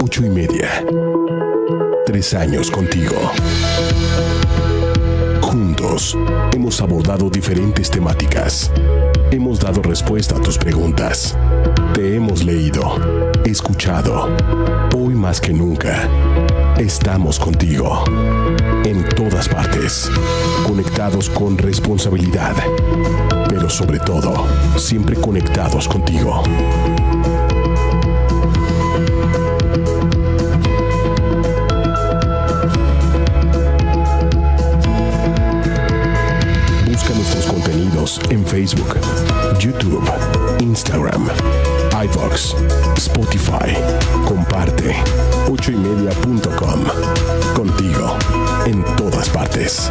Ocho y media. Tres años contigo. Juntos hemos abordado diferentes temáticas. Hemos dado respuesta a tus preguntas. Te hemos leído, escuchado. Hoy más que nunca, estamos contigo. En todas partes. Conectados con responsabilidad. Pero sobre todo, siempre conectados contigo. En Facebook, YouTube, Instagram, iVox, Spotify. Comparte. ochoymedia.com. Contigo. En todas partes.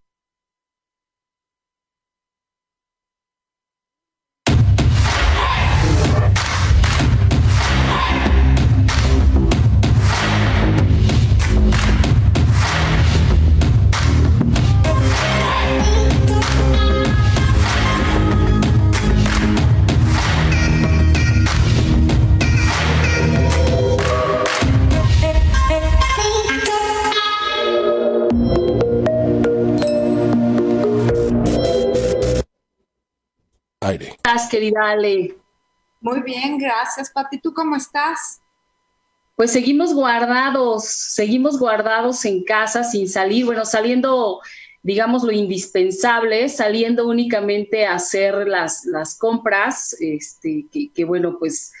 Querida Ale? Muy bien, gracias, Pati. ¿Tú cómo estás? Pues seguimos guardados, seguimos guardados en casa sin salir, bueno, saliendo, digamos, lo indispensable, saliendo únicamente a hacer las, las compras, este, que, que bueno, pues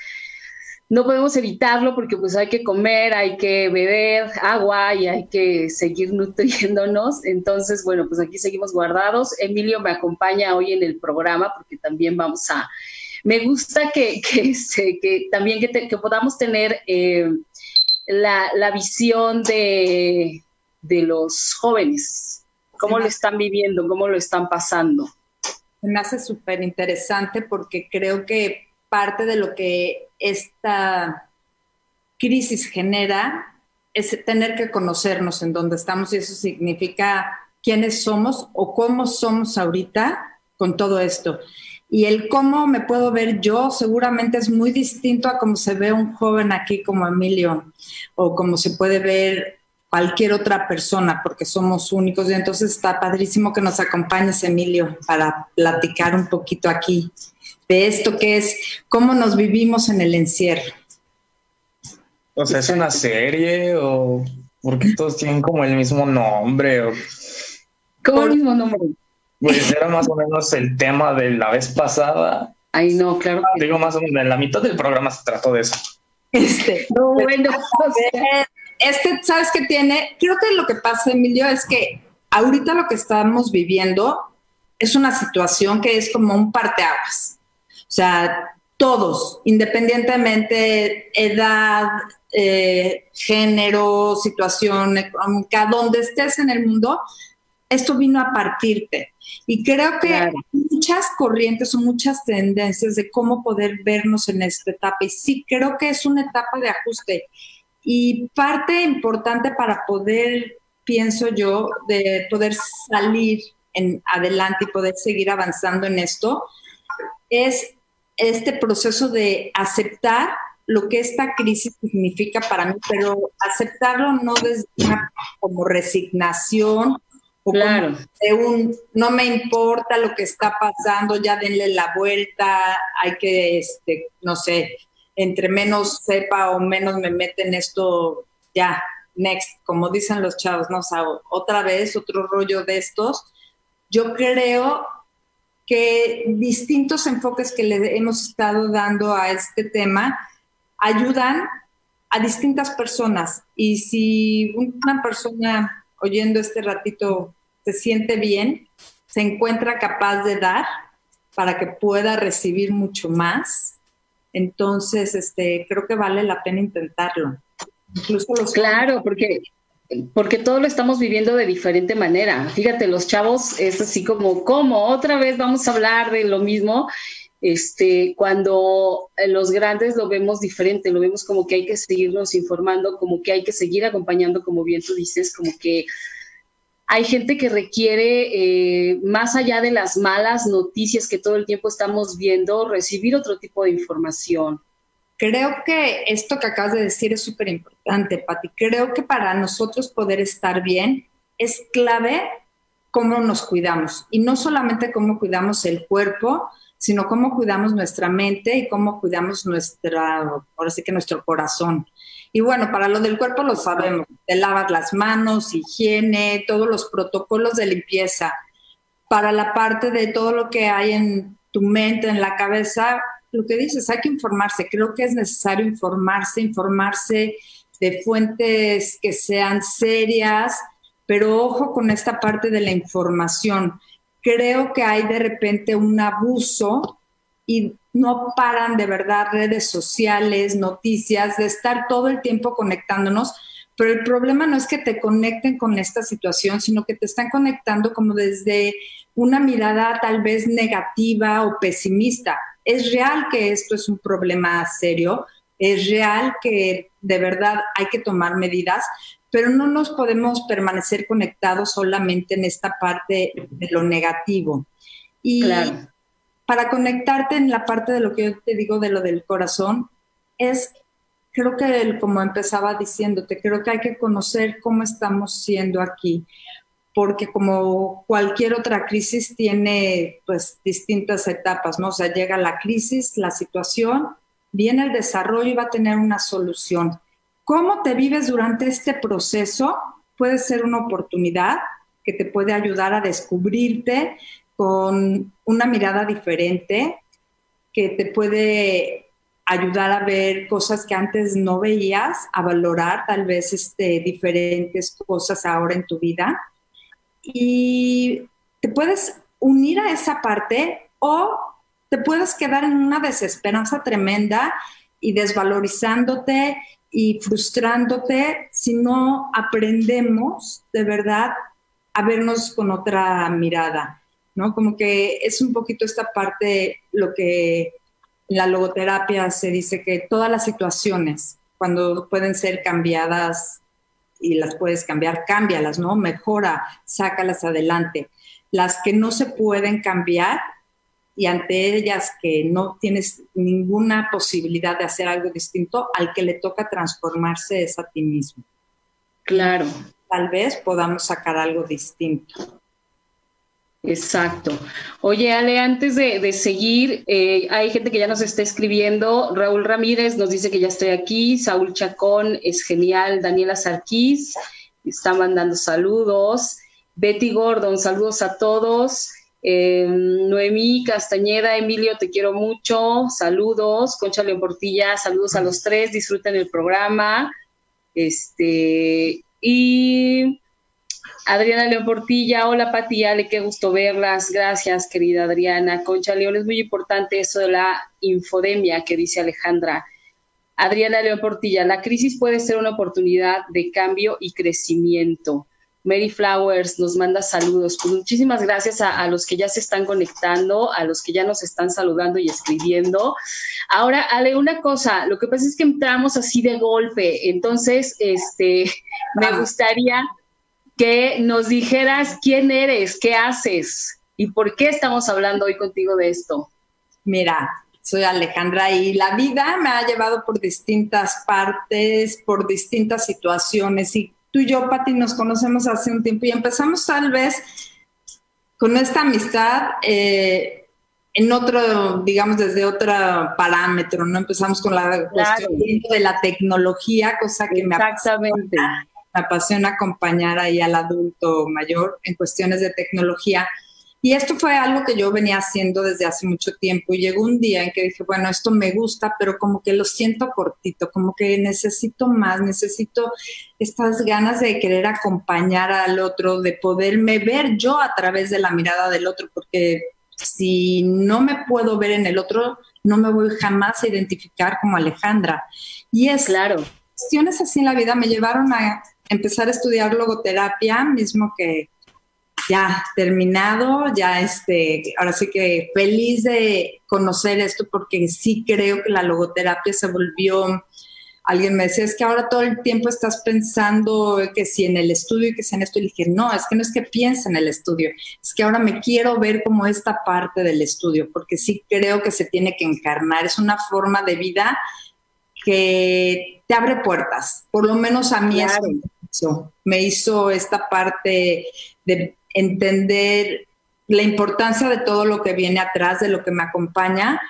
no podemos evitarlo porque pues hay que comer, hay que beber agua y hay que seguir nutriéndonos. Entonces, bueno, pues aquí seguimos guardados. Emilio me acompaña hoy en el programa porque también vamos a... Me gusta que, que, que también que, te- que podamos tener eh, la, la visión de, de los jóvenes, cómo Sí. lo están viviendo, cómo lo están pasando. Me hace súper interesante porque creo que parte de lo que esta crisis genera es tener que conocernos en dónde estamos y eso significa quiénes somos o cómo somos ahorita con todo esto. Y el cómo me puedo ver yo seguramente es muy distinto a cómo se ve un joven aquí como Emilio o como se puede ver cualquier otra persona porque somos únicos y entonces está padrísimo que nos acompañes Emilio para platicar un poquito aquí de esto que es cómo nos vivimos en el encierro. O sea, ¿es una serie o porque todos tienen como el mismo nombre? O, ¿Cómo el mismo nombre? pues era más o menos el tema de la vez pasada. Ay, no, claro que Digo, más o menos, en la mitad del programa se trató de eso. Este, no. Bueno, o sea, este, ¿sabes qué tiene? Creo que lo que pasa, Emilio, es que ahorita lo que estamos viviendo es una situación que es como un parteaguas. O sea, todos, independientemente edad, eh, género, situación económica, donde estés en el mundo, esto vino a partirte. Y creo que Claro. muchas corrientes o muchas tendencias de cómo poder vernos en esta etapa. Y sí, creo que es una etapa de ajuste. Y parte importante para poder, pienso yo, de poder salir en adelante y poder seguir avanzando en esto, es este proceso de aceptar lo que esta crisis significa para mí, pero aceptarlo no desde una como resignación o claro. de un no me importa lo que está pasando, ya denle la vuelta, hay que, este, no sé, entre menos sepa o menos me mete en esto, ya, next, como dicen los chavos, no sé, otra vez otro rollo de estos. Yo creo que distintos enfoques que le hemos estado dando a este tema ayudan a distintas personas. Y si una persona oyendo este ratito se siente bien, se encuentra capaz de dar para que pueda recibir mucho más, entonces este, creo que vale la pena intentarlo. Incluso los claro, porque porque todo lo estamos viviendo de diferente manera. Fíjate, los chavos es así como, ¿cómo? Otra vez vamos a hablar de lo mismo este, cuando los grandes lo vemos diferente, lo vemos como que hay que seguirnos informando, como que hay que seguir acompañando, como bien tú dices, como que hay gente que requiere, eh, más allá de las malas noticias que todo el tiempo estamos viendo, recibir otro tipo de información. Creo que esto que acabas de decir es súper importante, Pati. Creo que para nosotros poder estar bien es clave cómo nos cuidamos y no solamente cómo cuidamos el cuerpo, sino cómo cuidamos nuestra mente y cómo cuidamos nuestra, ahora sí que nuestro corazón. Y bueno, para lo del cuerpo lo sabemos, te lavas las manos, higiene, todos los protocolos de limpieza. Para la parte de todo lo que hay en tu mente, en la cabeza, lo que dices, hay que informarse. Creo que es necesario informarse, informarse de fuentes que sean serias, pero ojo con esta parte de la información creo que hay de repente un abuso y no paran de verdad redes sociales, noticias, de estar todo el tiempo conectándonos. Pero el problema no es que te conecten con esta situación, sino que te están conectando como desde una mirada tal vez negativa o pesimista. Es real que esto es un problema serio, es real que de verdad hay que tomar medidas, pero no nos podemos permanecer conectados solamente en esta parte de lo negativo. Y para conectarte en la parte de lo que yo te digo de lo del corazón, es, creo que como empezaba diciéndote, creo que hay que conocer cómo estamos siendo aquí, porque como cualquier otra crisis tiene pues distintas etapas, ¿no? O sea, llega la crisis, la situación, viene el desarrollo y va a tener una solución cómo te vives durante este proceso puede ser una oportunidad que te puede ayudar a descubrirte con una mirada diferente, que te puede ayudar a ver cosas que antes no veías, a valorar tal vez este, diferentes cosas ahora en tu vida. Y te puedes unir a esa parte o te puedes quedar en una desesperanza tremenda y desvalorizándote y frustrándote si no aprendemos de verdad a vernos con otra mirada, ¿no? Como que es un poquito esta parte lo que en la logoterapia se dice que todas las situaciones, cuando pueden ser cambiadas y las puedes cambiar, cámbialas, ¿no? Mejora, sácalas adelante. Las que no se pueden cambiar, y ante ellas que no tienes ninguna posibilidad de hacer algo distinto, al que le toca transformarse es a ti mismo. Claro. Tal vez podamos sacar algo distinto. Exacto. Oye, Ale, antes de, seguir, eh, hay gente que ya nos está escribiendo. Raúl Ramírez nos dice que ya estoy aquí. Saúl Chacón es genial. Daniela Sarquís está mandando saludos. Betty Gordon, saludos a todos. Eh, Noemí Castañeda, Emilio, te quiero mucho. Saludos. Concha León Portilla, saludos a los tres. Disfruten el programa. Este, y Adriana León Portilla, hola Pati, Ale, qué gusto verlas. Gracias, querida Adriana. Concha León, es muy importante eso de la infodemia que dice Alejandra. Adriana León Portilla, la crisis puede ser una oportunidad de cambio y crecimiento. Mary Flowers nos manda saludos. Pues muchísimas gracias a, los que ya se están conectando, a los que ya nos están saludando y escribiendo. Ahora, Ale, una cosa, lo que pasa es que entramos así de golpe, entonces, este, me gustaría que nos dijeras quién eres, qué haces y por qué estamos hablando hoy contigo de esto. Mira, soy Alejandra y la vida me ha llevado por distintas partes, por distintas situaciones y tú y yo, Pati, nos conocemos hace un tiempo y empezamos tal vez con esta amistad eh, en otro, digamos, desde otro parámetro, ¿no? Empezamos con la cuestión de la tecnología, cosa que me apasiona, me apasiona acompañar ahí al adulto mayor en cuestiones de tecnología. Y esto fue algo que yo venía haciendo desde hace mucho tiempo y llegó un día en que dije, bueno, esto me gusta, pero como que lo siento cortito, como que necesito más, necesito estas ganas de querer acompañar al otro, de poderme ver yo a través de la mirada del otro, porque si no me puedo ver en el otro, no me voy jamás a identificar como Alejandra. Y es claro. Cuestiones así en la vida me llevaron a empezar a estudiar logoterapia, mismo que ya terminado, ya este, ahora sí que feliz de conocer esto porque sí creo que la logoterapia se volvió, alguien me decía, es que ahora todo el tiempo estás pensando que si en el estudio y que si en esto, y dije, no, es que no es que piense en el estudio, es que ahora me quiero ver como esta parte del estudio, porque sí creo que se tiene que encarnar, es una forma de vida que te abre puertas, por lo menos a mí eso me hizo esta parte de entender la importancia de todo lo que viene atrás, de lo que me acompaña,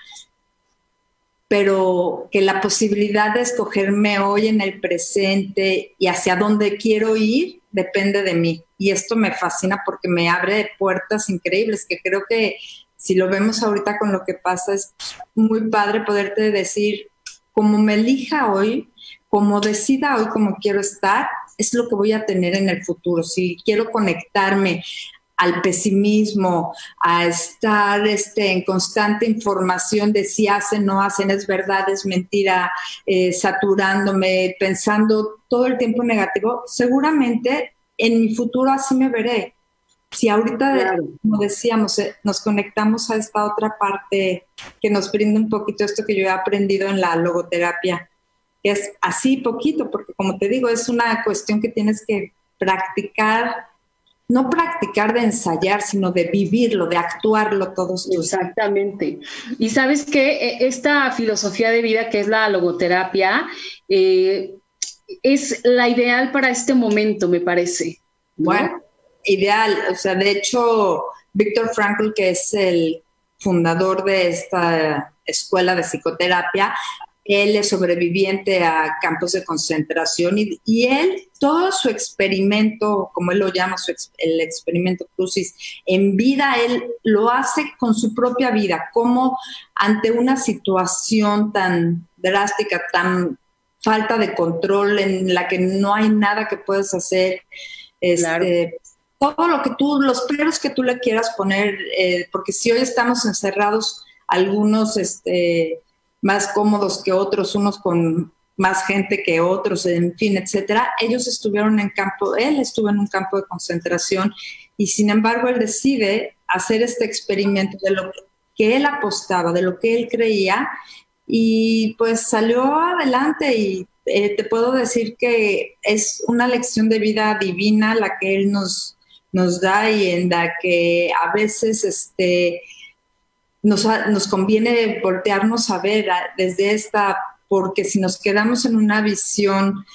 pero que la posibilidad de escogerme hoy en el presente y hacia dónde quiero ir depende de mí. Y esto me fascina porque me abre puertas increíbles, que creo que si lo vemos ahorita con lo que pasa, es muy padre poderte decir, como me elija hoy, como decida hoy como quiero estar, es lo que voy a tener en el futuro. Si quiero conectarme al pesimismo, a estar este, en constante información de si hacen, no hacen, es verdad, es mentira, eh, saturándome, pensando todo el tiempo negativo, seguramente en mi futuro así me veré. Si ahorita, como decíamos, eh, nos conectamos a esta otra parte que nos brinda un poquito esto que yo he aprendido en la logoterapia, es así poquito, porque como te digo, es una cuestión que tienes que practicar, no practicar de ensayar, sino de vivirlo, de actuarlo todos los Exactamente. Y sabes que esta filosofía de vida que es la logoterapia eh, es la ideal para este momento, me parece. Bueno, ideal. O sea, de hecho, Víctor Frankl, que es el fundador de esta escuela de psicoterapia, él es sobreviviente a campos de concentración y, él, todo su experimento, como él lo llama, el experimento Crucis, en vida, él lo hace con su propia vida, como ante una situación tan drástica, tan falta de control, en la que no hay nada que puedas hacer. Este, todo lo que tú, los peros que tú le quieras poner, eh, porque si hoy estamos encerrados, algunos, este, más cómodos que otros, unos con más gente que otros, en fin, etcétera. Ellos estuvieron en campo, él estuvo en un campo de concentración y sin embargo él decide hacer este experimento de lo que él apostaba, de lo que él creía y pues salió adelante y eh, te puedo decir que es una lección de vida divina la que él nos, nos da y en la que a veces este, nos, conviene voltearnos a ver desde esta, porque si nos quedamos en una visión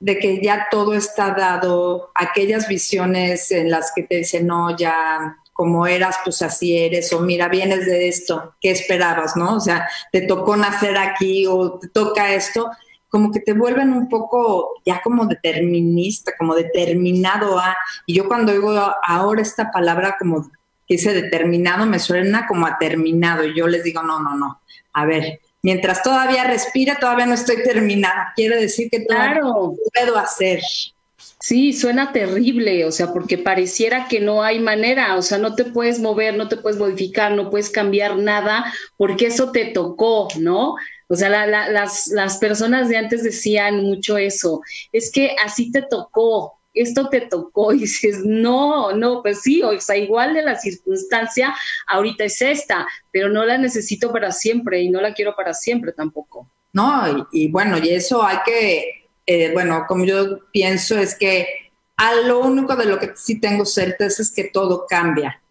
de que ya todo está dado, aquellas visiones en las que te dicen, no, ya como eras, pues así eres, o mira, vienes de esto, ¿qué esperabas, no? O sea, te tocó nacer aquí o te toca esto, como que te vuelven un poco ya como determinista, como determinado a, y yo cuando oigo ahora esta palabra como que ese determinado me suena como a terminado y yo les digo, no, no, no, a ver, mientras todavía respira, todavía no estoy terminada, quiere decir que claro. puedo hacer. Sí, suena terrible, o sea, porque pareciera que no hay manera, o sea, no te puedes mover, no te puedes modificar, no puedes cambiar nada, porque eso te tocó, ¿no? O sea, las, las personas de antes decían mucho eso, es que así te tocó, esto te tocó y dices, no, no, pues sí, o sea, igual de la circunstancia, ahorita es esta, pero no la necesito para siempre y no la quiero para siempre tampoco. No, y, bueno, y eso hay que, eh, bueno, como yo pienso es que a lo único de lo que sí tengo certeza es que todo cambia.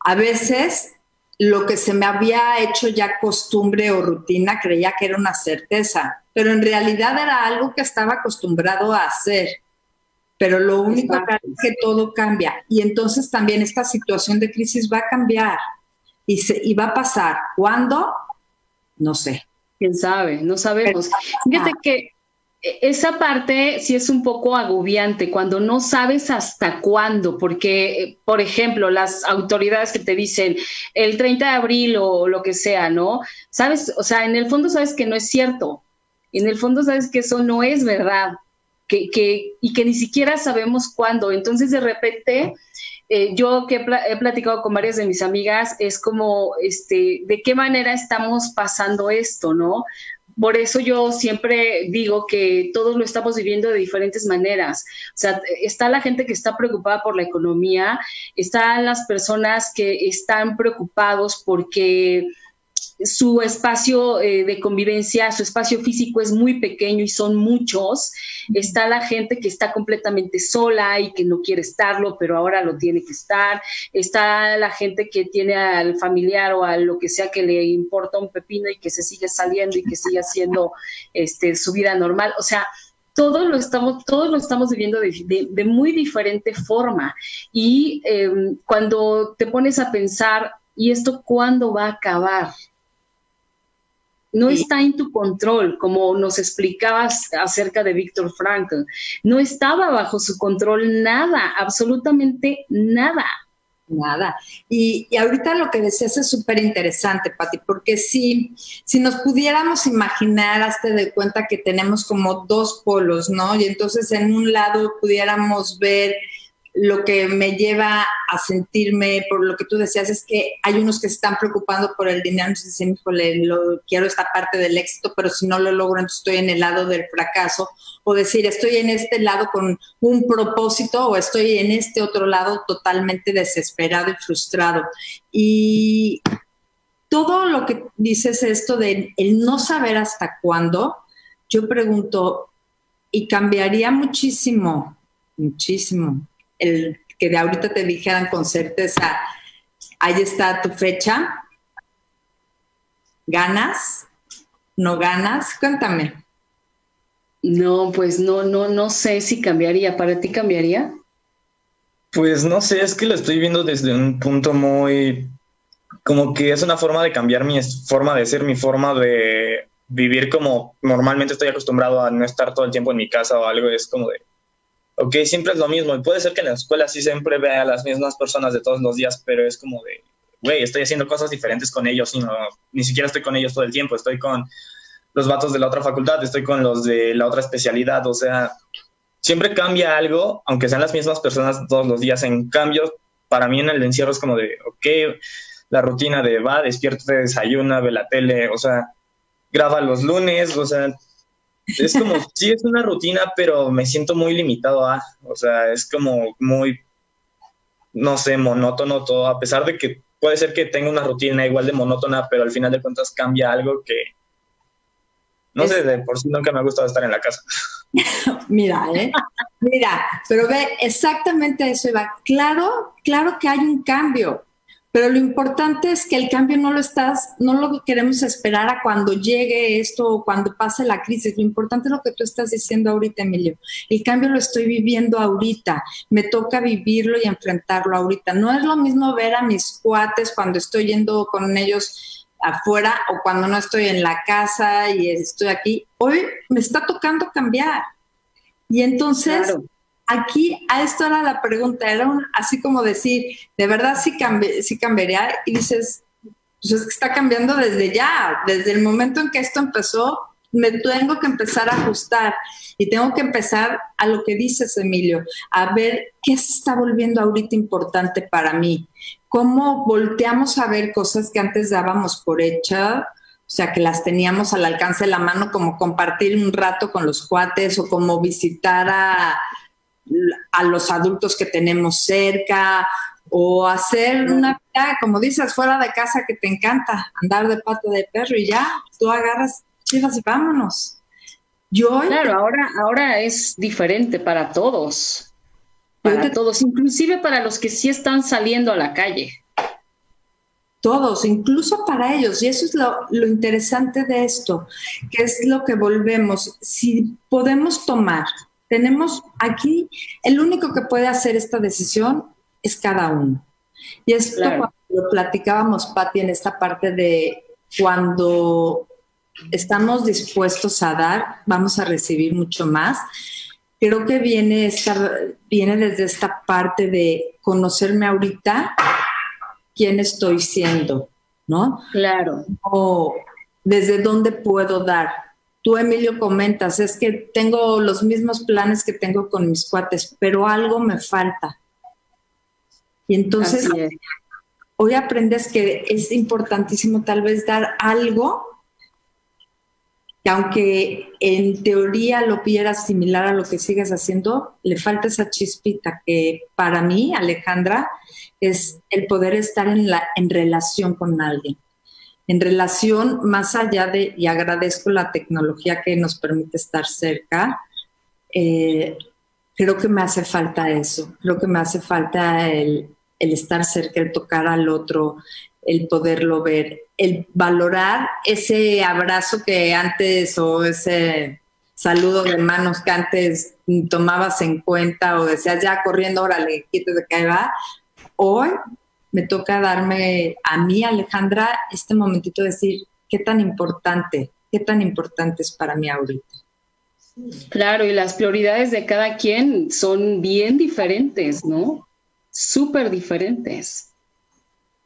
A veces lo que se me había hecho ya costumbre o rutina creía que era una certeza, pero en realidad era algo que estaba acostumbrado a hacer. Pero lo único es que todo cambia. Y entonces también esta situación de crisis va a cambiar y, se, y va a pasar. ¿Cuándo? No sé. ¿Quién sabe? No sabemos. Fíjate que esa parte sí es un poco agobiante cuando no sabes hasta cuándo, porque, por ejemplo, las autoridades que te dicen el 30 de abril o lo que sea, ¿no? Sabes, o sea, en el fondo sabes que no es cierto, en el fondo sabes que eso no es verdad, que, que, y que ni siquiera sabemos cuándo. Entonces, de repente, eh, yo que he, platicado con varias de mis amigas, es como, este, ¿de qué manera estamos pasando esto, no? Por eso yo siempre digo que todos lo estamos viviendo de diferentes maneras. O sea, está la gente que está preocupada por la economía, están las personas que están preocupados porque su espacio eh, de convivencia, su espacio físico es muy pequeño y son muchos. Está la gente que está completamente sola y que no quiere estarlo, pero ahora lo tiene que estar. Está la gente que tiene al familiar o a lo que sea que le importa un pepino y que se sigue saliendo y que sigue haciendo este, su vida normal. O sea, todos lo estamos, todos lo estamos viviendo de, muy diferente forma. Y em, cuando te pones a pensar, ¿y esto cuándo va a acabar? No está en tu control, como nos explicabas acerca de Víctor Frankl. No estaba bajo su control nada, absolutamente nada. Nada. Y, ahorita lo que decías es súper interesante, Pati, porque si, si nos pudiéramos imaginar, hazte de cuenta que tenemos como dos polos, ¿no? Y entonces en un lado pudiéramos ver lo que me lleva a sentirme, por lo que tú decías, es que hay unos que están preocupando por el dinero, entonces dicen, híjole, lo, quiero esta parte del éxito, pero si no lo logro, entonces estoy en el lado del fracaso, o decir, estoy en este lado con un propósito, o estoy en este otro lado totalmente desesperado y frustrado. Y todo lo que dices esto de el no saber hasta cuándo, yo pregunto, y cambiaría muchísimo, muchísimo el que de ahorita te dijeran con certeza, ahí está tu fecha, ¿ganas? ¿No ganas? Cuéntame. No, pues no, no, no sé si cambiaría. ¿Para ti cambiaría? Pues no sé, es que lo estoy viendo desde un punto muy, como que es una forma de cambiar mi forma de ser, mi forma de vivir como normalmente estoy acostumbrado a no estar todo el tiempo en mi casa o algo, es como de, ok, siempre es lo mismo. Y puede ser que en la escuela sí siempre vea a las mismas personas de todos los días, pero es como de, güey, estoy haciendo cosas diferentes con ellos y no, ni siquiera estoy con ellos todo el tiempo, estoy con los vatos de la otra facultad, estoy con los de la otra especialidad, o sea, siempre cambia algo, aunque sean las mismas personas todos los días. En cambio, para mí en el encierro es como de, ok, la rutina de va, despierta, desayuna, ve la tele, o sea, graba los lunes, o sea, es como, sí es una rutina, pero me siento muy limitado a, o sea, es como muy, no sé, monótono todo, a pesar de que puede ser que tenga una rutina igual de monótona, pero al final de cuentas cambia algo que, no sé, de por sí nunca me ha gustado estar en la casa. Mira, ¿eh? Mira, pero ve, exactamente eso, Eva. Claro, claro que hay un cambio, pero lo importante es que el cambio no lo estás, no lo queremos esperar a cuando llegue esto o cuando pase la crisis. Lo importante es lo que tú estás diciendo ahorita, Emilio. El cambio lo estoy viviendo ahorita. Me toca vivirlo y enfrentarlo ahorita. No es lo mismo ver a mis cuates cuando estoy yendo con ellos afuera o cuando no estoy en la casa y estoy aquí. Hoy me está tocando cambiar. Y entonces aquí a esto era la pregunta, era un, así como decir, de verdad sí, sí cambiaría y dices, pues es que está cambiando desde ya, desde el momento en que esto empezó, me tengo que empezar a ajustar y tengo que empezar a lo que dices, Emilio, a ver qué se está volviendo ahorita importante para mí, cómo volteamos a ver cosas que antes dábamos por hecha, o sea, que las teníamos al alcance de la mano, como compartir un rato con los cuates o como visitar a a los adultos que tenemos cerca o hacer una vida, como dices, fuera de casa que te encanta, andar de pata de perro y ya, tú agarras chivas y vámonos. Yo claro, ahora, ahora es diferente para todos, para todos, inclusive para los que sí están saliendo a la calle. Todos, incluso para ellos. Y eso es lo, lo interesante de esto, que es lo que volvemos. Si podemos tomar, tenemos aquí, el único que puede hacer esta decisión es cada uno. Y esto cuando lo platicábamos, Patti, en esta parte de cuando estamos dispuestos a dar, vamos a recibir mucho más. Creo que viene, esta, viene desde esta parte de conocerme ahorita quién estoy siendo, ¿no? Claro. O desde dónde puedo dar. Tú, Emilio, comentas, es que tengo los mismos planes que tengo con mis cuates, pero algo me falta. Y entonces, hoy aprendes que es importantísimo tal vez dar algo que aunque en teoría lo vieras similar a lo que sigues haciendo, le falta esa chispita que para mí, Alejandra, es el poder estar en, la, en relación con alguien. En relación más allá de, y agradezco la tecnología que nos permite estar cerca, eh, creo que me hace falta eso, creo que me hace falta el, el estar cerca, el tocar al otro, el poderlo ver, el valorar ese abrazo que antes o ese saludo de manos que antes tomabas en cuenta o decías ya corriendo, órale, quítate de que va. Hoy me toca darme a mí, Alejandra, este momentito de decir qué tan importante, qué tan importante es para mí ahorita. Claro, y las prioridades de cada quien son bien diferentes, ¿no? Súper diferentes.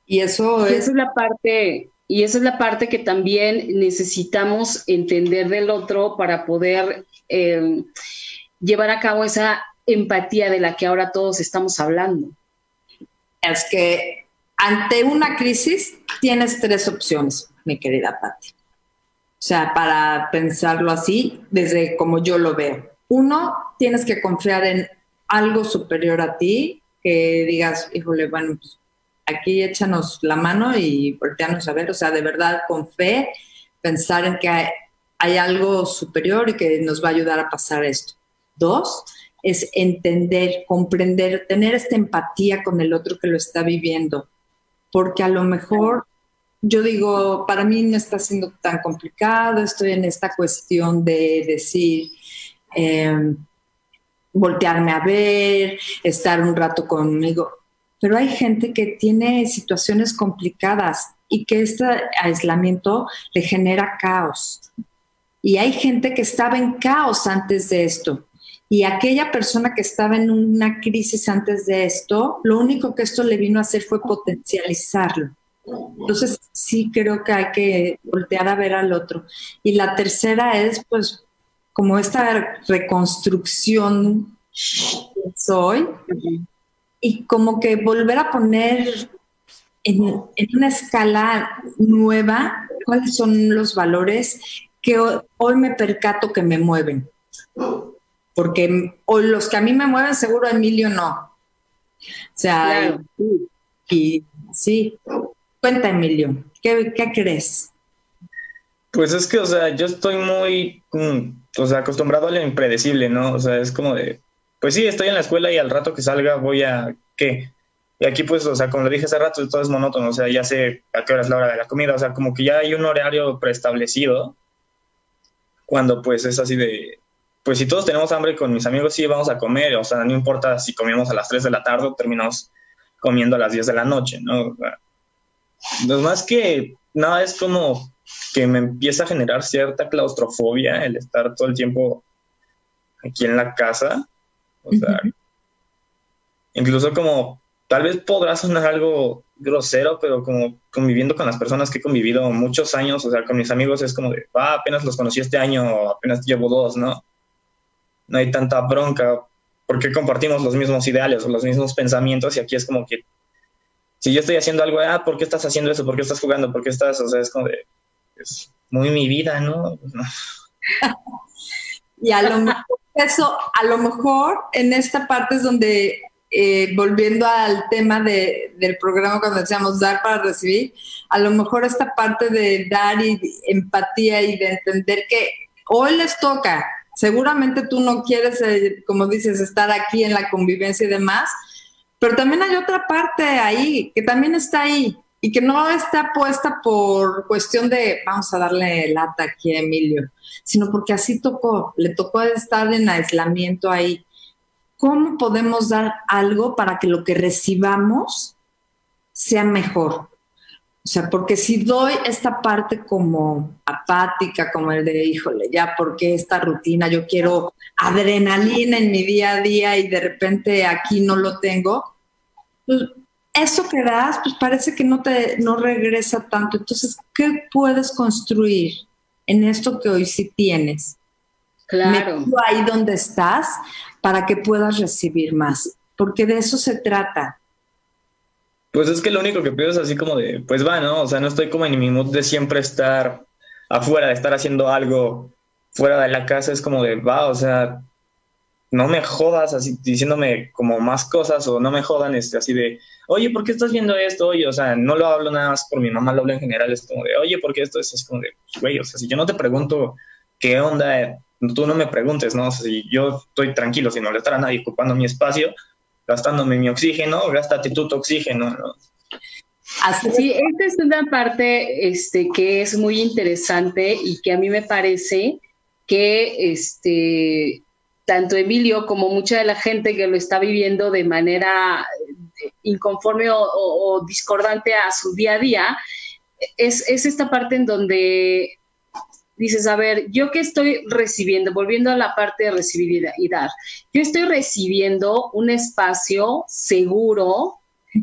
Y eso es... esa es la parte, y esa es la parte que también necesitamos entender del otro para poder eh, llevar a cabo esa empatía de la que ahora todos estamos hablando. Es que ante una crisis tienes tres opciones, mi querida Patti. O sea, para pensarlo así, desde como yo lo veo. Uno, tienes que confiar en algo superior a ti, que digas, híjole, bueno, pues aquí échanos la mano y volteanos a ver, o sea, de verdad con fe, pensar en que hay, algo superior y que nos va a ayudar a pasar esto. Dos, es entender, comprender, tener esta empatía con el otro que lo está viviendo, porque a lo mejor yo digo, para mí no está siendo tan complicado, estoy en esta cuestión de decir, em, voltearme a ver, estar un rato conmigo pero hay gente que tiene situaciones complicadas y que este aislamiento le genera caos. Y hay gente que estaba en caos antes de esto. Y aquella persona que estaba en una crisis antes de esto, lo único que esto le vino a hacer fue potencializarlo. Entonces, sí creo que hay que voltear a ver al otro. Y la tercera es, pues, como esta reconstrucción soy, y como que volver a poner en, una escala nueva cuáles son los valores que hoy, me percato que me mueven. Porque o los que a mí me mueven, seguro Emilio no. O sea, y, sí. Cuenta, Emilio, ¿qué, ¿qué, crees? Pues es que, o sea, yo estoy muy, mm, o sea, acostumbrado a lo impredecible, ¿no? O sea, es como de, pues sí, estoy en la escuela y al rato que salga voy a, ¿qué? Y aquí, pues, o sea, como lo dije hace rato, todo es monótono, o sea, ya sé a qué hora es la hora de la comida, o sea, como que ya hay un horario preestablecido, cuando pues es así de, pues si todos tenemos hambre con mis amigos, sí vamos a comer, o sea, no importa si comemos a las 3 de la tarde o terminamos comiendo a las 10 de la noche, ¿no? Sea, más que nada es como que me empieza a generar cierta claustrofobia el estar todo el tiempo aquí en la casa. O sea, incluso como tal vez podrá sonar algo grosero, pero como conviviendo con las personas que he convivido muchos años, o sea, con mis amigos es como de, ah, apenas los conocí este año, apenas llevo dos, ¿no? No hay tanta bronca porque compartimos los mismos ideales o los mismos pensamientos y aquí es como que si yo estoy haciendo algo, ah, ¿por qué estás haciendo eso? ¿Por qué estás jugando? ¿Por qué estás? O sea, es como de, es muy mi vida, ¿no? y a lo mejor eso, a lo mejor en esta parte es donde, eh, volviendo al tema de, del programa cuando decíamos dar para recibir, a lo mejor esta parte de dar y empatía y de entender que hoy les toca, seguramente tú no quieres, eh, como dices, estar aquí en la convivencia y demás, pero también hay otra parte ahí, que también está ahí y que no está puesta por cuestión de vamos a darle lata aquí a Emilio, sino porque así tocó, le tocó estar en aislamiento ahí. ¿Cómo podemos dar algo para que lo que recibamos sea mejor? O sea, porque si doy esta parte como apática, como el de, híjole, ya, porque esta rutina? Yo quiero adrenalina en mi día a día y de repente aquí no lo tengo. Pues, eso que das, pues parece que no te no regresa tanto. Entonces, ¿qué puedes construir en esto que hoy sí tienes? Claro. ahí donde estás para que puedas recibir más, porque de eso se trata. Pues es que lo único que pido es así como de, pues va, ¿no? O sea, no estoy como en mi mood de siempre estar afuera, de estar haciendo algo fuera de la casa, es como de, va, o sea, no me jodas así diciéndome como más cosas o no me jodan este, así de, oye, ¿por qué estás viendo esto? Oye, o sea, no lo hablo nada más por mi mamá, lo hablo en general, es como de, oye, ¿por qué esto? Es, como de, güey, o sea, si yo no te pregunto qué onda, tú no me preguntes, ¿no? O sea, si yo estoy tranquilo, sin molestar a nadie, ocupando mi espacio, gastándome mi oxígeno, gástate tu oxígeno, ¿no? Así, sí, esta es una parte este, que es muy interesante y que a mí me parece que este, tanto Emilio como mucha de la gente que lo está viviendo de manera eh, inconforme o, discordante a su día a día, es, es, esta parte en donde dices, a ver, yo que estoy recibiendo, volviendo a la parte de recibir y dar, yo estoy recibiendo un espacio seguro,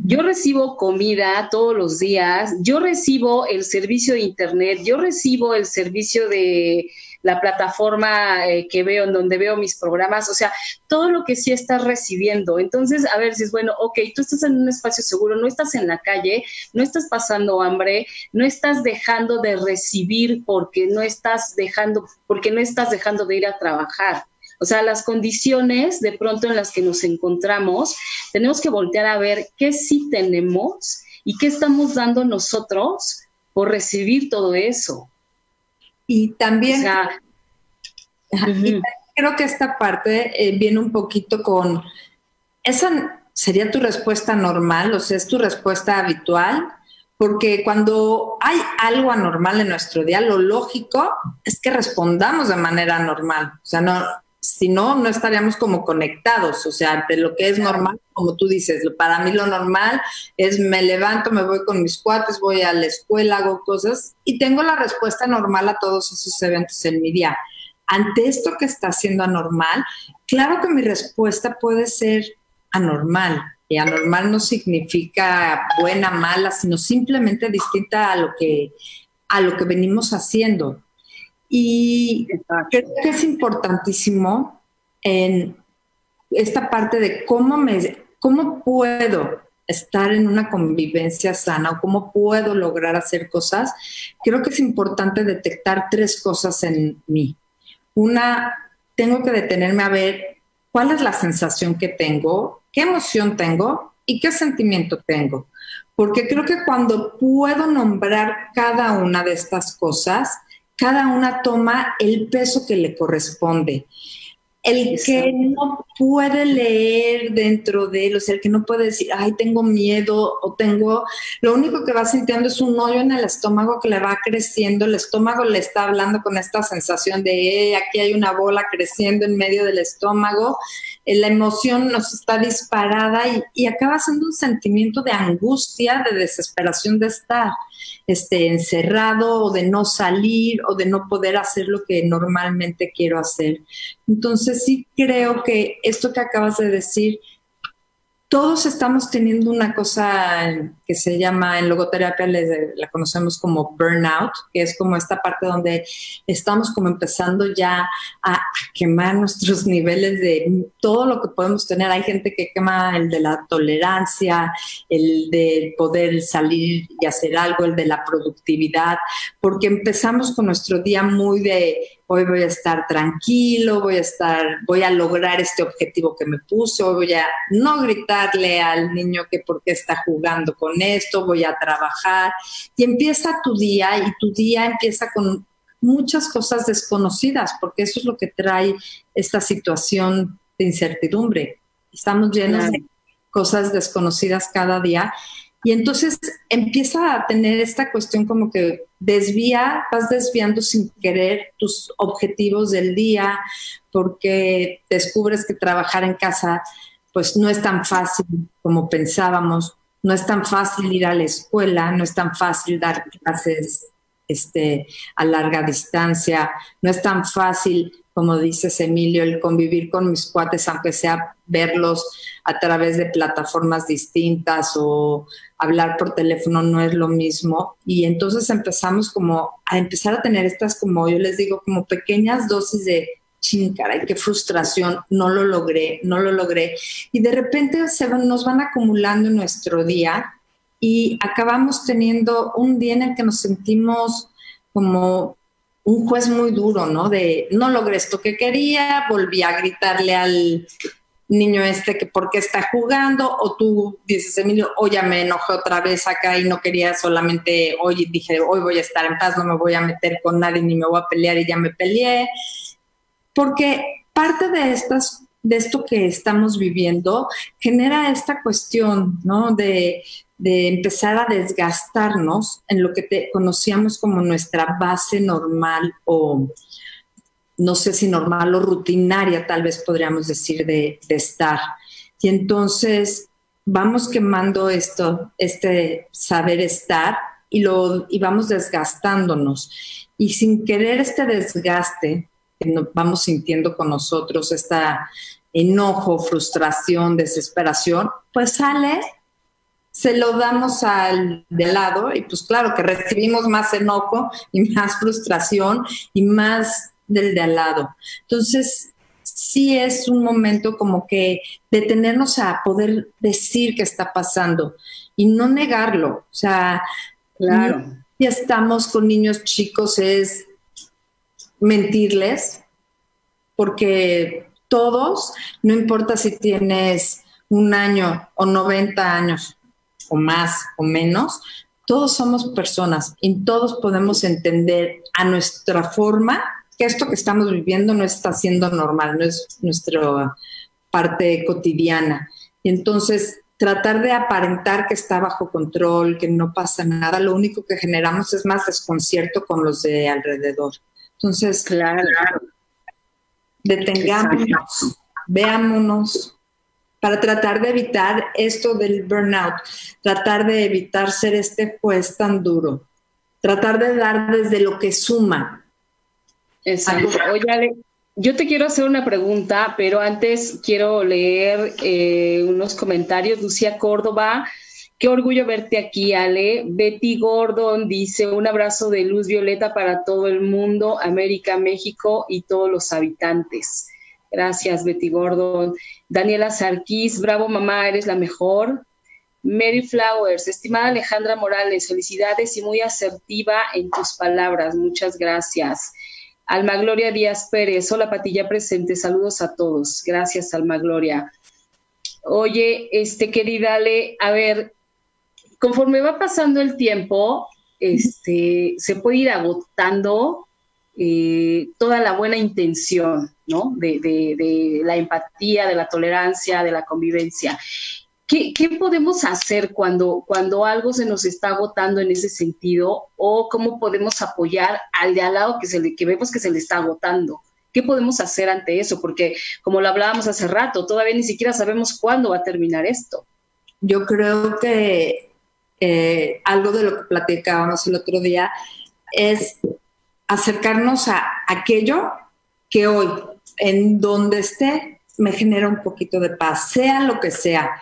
yo recibo comida todos los días, yo recibo el servicio de internet, yo recibo el servicio de la plataforma eh, que veo, en donde veo mis programas, o sea, todo lo que sí estás recibiendo. Entonces, a ver, si es bueno, ok, tú estás en un espacio seguro, no estás en la calle, no estás pasando hambre, no estás dejando de recibir porque no estás dejando, porque no estás dejando de ir a trabajar. O sea, las condiciones de pronto en las que nos encontramos, tenemos que voltear a ver qué sí tenemos y qué estamos dando nosotros por recibir todo eso. Y también, creo que esta parte eh, viene un poquito con, esa sería tu respuesta normal, o sea, es tu respuesta habitual, porque cuando hay algo anormal en nuestro día, lo lógico es que respondamos de manera normal, o sea, no, si no, no estaríamos como conectados, o sea, de lo que es normal, como tú dices, para mí lo normal es me levanto, me voy con mis cuates, voy a la escuela, hago cosas y tengo la respuesta normal a todos esos eventos en mi día. Ante esto que está siendo anormal, claro que mi respuesta puede ser anormal. Y anormal no significa buena, mala, sino simplemente distinta a lo que, a lo que venimos haciendo. Y creo que es importantísimo en esta parte de cómo, me, cómo puedo estar en una convivencia sana o cómo puedo lograr hacer cosas, creo que es importante detectar tres cosas en mí. Una, tengo que detenerme a ver cuál es la sensación que tengo, qué emoción tengo y qué sentimiento tengo. Porque creo que cuando puedo nombrar cada una de estas cosas, cada una toma el peso que le corresponde. El que no puede leer dentro de él, o sea, el que no puede decir, ay, tengo miedo o tengo, lo único que va sintiendo es un hoyo en el estómago que le va creciendo, el estómago le está hablando con esta sensación de, eh, aquí hay una bola creciendo en medio del estómago, eh, la emoción nos está disparada y, y acaba siendo un sentimiento de angustia, de desesperación de estar este, encerrado o de no salir o de no poder hacer lo que normalmente quiero hacer. Entonces sí creo que esto que acabas de decir todos estamos teniendo una cosa que se llama en logoterapia, la conocemos como burnout, que es como esta parte donde estamos como empezando ya a, quemar nuestros niveles de todo lo que podemos tener. Hay gente que quema el de la tolerancia, el de poder salir y hacer algo, el de la productividad, porque empezamos con nuestro día muy de hoy voy a estar tranquilo, voy a estar, voy a lograr este objetivo que me puso, voy a no gritarle al niño que por qué está jugando con esto, voy a trabajar. Y empieza tu día y tu día empieza con muchas cosas desconocidas, porque eso es lo que trae esta situación de incertidumbre. Estamos llenos de cosas desconocidas cada día. Y entonces empieza a tener esta cuestión como que desvía, vas desviando sin querer tus objetivos del día, porque descubres que trabajar en casa pues no es tan fácil como pensábamos, no es tan fácil ir a la escuela, no es tan fácil dar clases este, a larga distancia, no es tan fácil, como dices Emilio, el convivir con mis cuates, aunque sea verlos a través de plataformas distintas o hablar por teléfono no es lo mismo. Y entonces empezamos como a empezar a tener estas, como yo les digo, como pequeñas dosis de ching, caray, qué frustración, no lo logré, no lo logré. Y de repente se nos van acumulando en nuestro día y acabamos teniendo un día en el que nos sentimos como un juez muy duro, ¿no? De no logré esto que quería, volví a gritarle al niño este que por qué está jugando, o tú dices, Emilio, hoy ya me enojé otra vez acá y no quería solamente, hoy dije, hoy voy a estar en paz, no me voy a meter con nadie ni me voy a pelear y ya me peleé. Porque parte de estas de esto que estamos viviendo genera esta cuestión, ¿no? De, empezar a desgastarnos en lo que conocíamos como nuestra base normal o no sé si normal o rutinaria, tal vez podríamos decir, de, estar. Y entonces vamos quemando esto, este saber estar y, lo, y vamos desgastándonos. Y sin querer este desgaste que vamos sintiendo con nosotros, esta enojo, frustración, desesperación, pues sale, se lo damos al de lado y pues claro que recibimos más enojo y más frustración y más del de al lado. Entonces, sí es un momento como que detenernos a poder decir qué está pasando y no negarlo. O sea, claro. Si estamos con niños chicos es mentirles, porque todos, no importa si tienes un año o 90 años o más o menos, todos somos personas y todos podemos entender a nuestra forma que esto que estamos viviendo no está siendo normal, no es nuestra parte cotidiana. Y entonces tratar de aparentar que está bajo control, que no pasa nada, lo único que generamos es más desconcierto con los de alrededor. Entonces, claro, detengámonos, veámonos para tratar de evitar esto del burnout, tratar de evitar ser este juez tan duro, tratar de dar desde lo que suma. Exacto. Oye, yo te quiero hacer una pregunta, pero antes quiero leer eh, unos comentarios. Lucía Córdoba, qué orgullo verte aquí, Ale. Betty Gordon dice, un abrazo de luz violeta para todo el mundo, América, México y todos los habitantes. Gracias, Betty Gordon. Daniela Sarquís, bravo mamá, eres la mejor. Mary Flowers, estimada Alejandra Morales, felicidades y muy asertiva en tus palabras. Muchas gracias. Alma Gloria Díaz Pérez, hola Patilla presente, saludos a todos. Gracias, Alma Gloria. Oye, este querida Ale, a ver, conforme va pasando el tiempo, este, se puede ir agotando eh, toda la buena intención, ¿no? De, de, la empatía, de la tolerancia, de la convivencia. ¿Qué, ¿Qué, podemos hacer cuando, cuando algo se nos está agotando en ese sentido? ¿O cómo podemos apoyar al de al lado que, se le, que vemos que se le está agotando? ¿Qué podemos hacer ante eso? Porque como lo hablábamos hace rato, todavía ni siquiera sabemos cuándo va a terminar esto. Yo creo que eh, algo de lo que platicábamos el otro día es acercarnos a aquello que hoy, en donde esté, me genera un poquito de paz, sea lo que sea.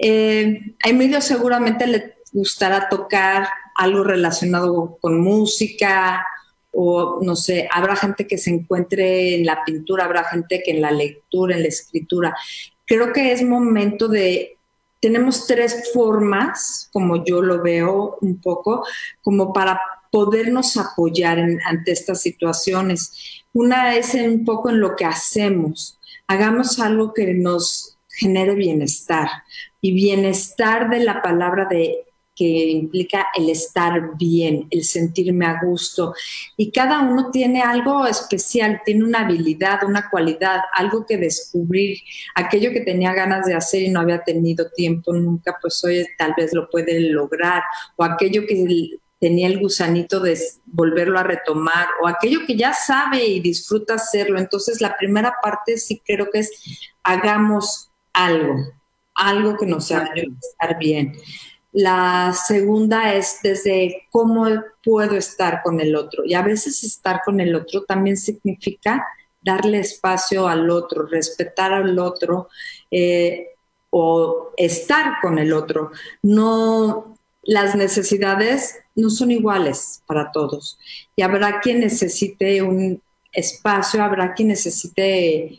Eh, a Emilio seguramente le gustará tocar algo relacionado con música o no sé, habrá gente que se encuentre en la pintura, habrá gente que en la lectura, en la escritura. Creo que es momento de tenemos tres formas, como yo lo veo un poco, como para podernos apoyar ante estas situaciones. Una es un poco en lo que hacemos. Hagamos algo que nos genere bienestar. Y bienestar de la palabra de que implica el estar bien, el sentirme a gusto. Y cada uno tiene algo especial, tiene una habilidad, una cualidad, algo que descubrir, aquello que tenía ganas de hacer y no había tenido tiempo nunca, pues hoy tal vez lo puede lograr, o aquello que tenía el gusanito de volverlo a retomar, o aquello que ya sabe y disfruta hacerlo. Entonces la primera parte sí creo que es hagamos algo, algo que nos haga estar bien. La segunda es desde cómo puedo estar con el otro. Y a veces estar con el otro también significa darle espacio al otro, respetar al otro eh, o estar con el otro. No, las necesidades no son iguales para todos. Y habrá quien necesite un espacio, habrá quien necesite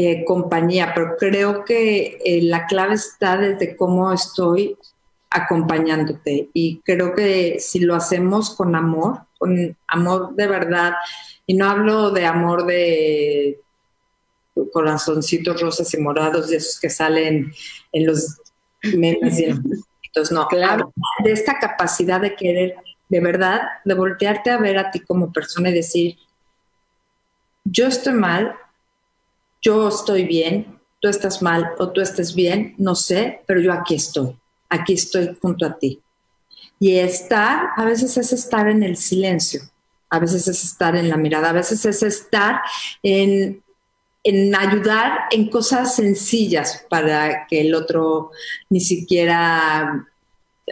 eh, compañía, pero creo que eh, la clave está desde cómo estoy acompañándote. Y creo que si lo hacemos con amor, con amor de verdad, y no hablo de amor de corazoncitos rosas y morados, de esos que salen en los memes y en los no, claro. de esta capacidad de querer, de verdad, de voltearte a ver a ti como persona y decir, yo estoy mal, yo estoy bien, tú estás mal o tú estés bien, no sé, pero yo aquí estoy aquí estoy junto a ti. Y estar, a veces es estar en el silencio, a veces es estar en la mirada, a veces es estar en, ayudar en cosas sencillas para que el otro ni siquiera,